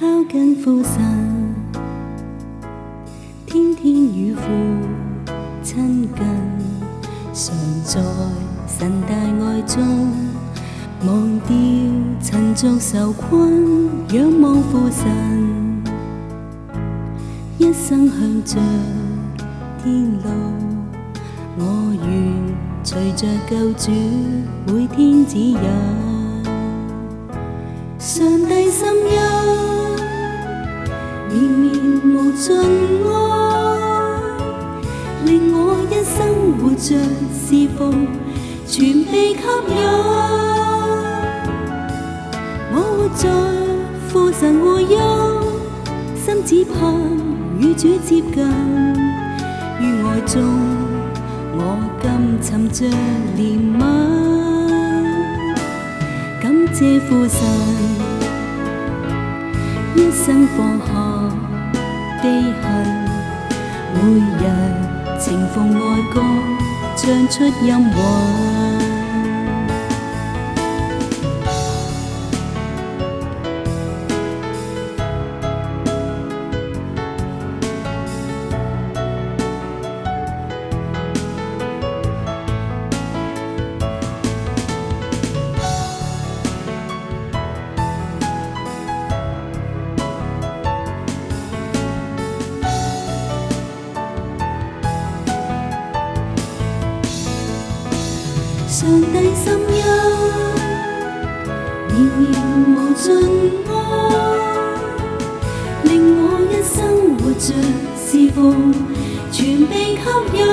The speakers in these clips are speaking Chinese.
靠近父神，天天与父亲近，常在神大爱中，忘掉尘俗受困，仰望父神，一生向着天路，我愿随着救主，每天指引。上帝心无尽爱，令我一生活着是否全被吸引？我活在父神护佑，心只盼与主接近。于爱中，我甘沉着怜悯，感谢父神，一生放下。每日情逢爱歌，唱出音韵。上帝心憂，仍然無盡愛，令我一生活着侍奉，全被吸引。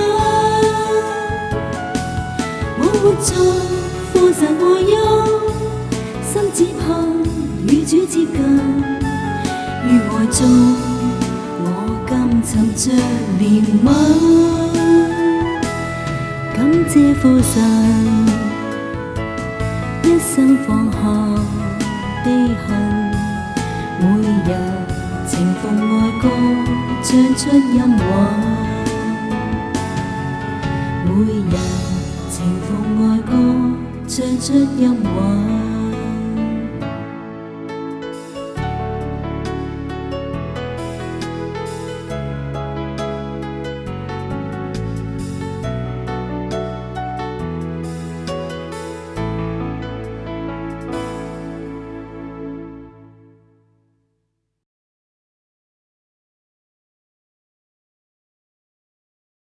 我活在父神愛憂，心只盼與主接近，於愛中我今尋着憐憫。姐夫神，一生放下悲恨，每日情奉愛歌，唱出音韻。每日情奉愛歌，唱出音韻。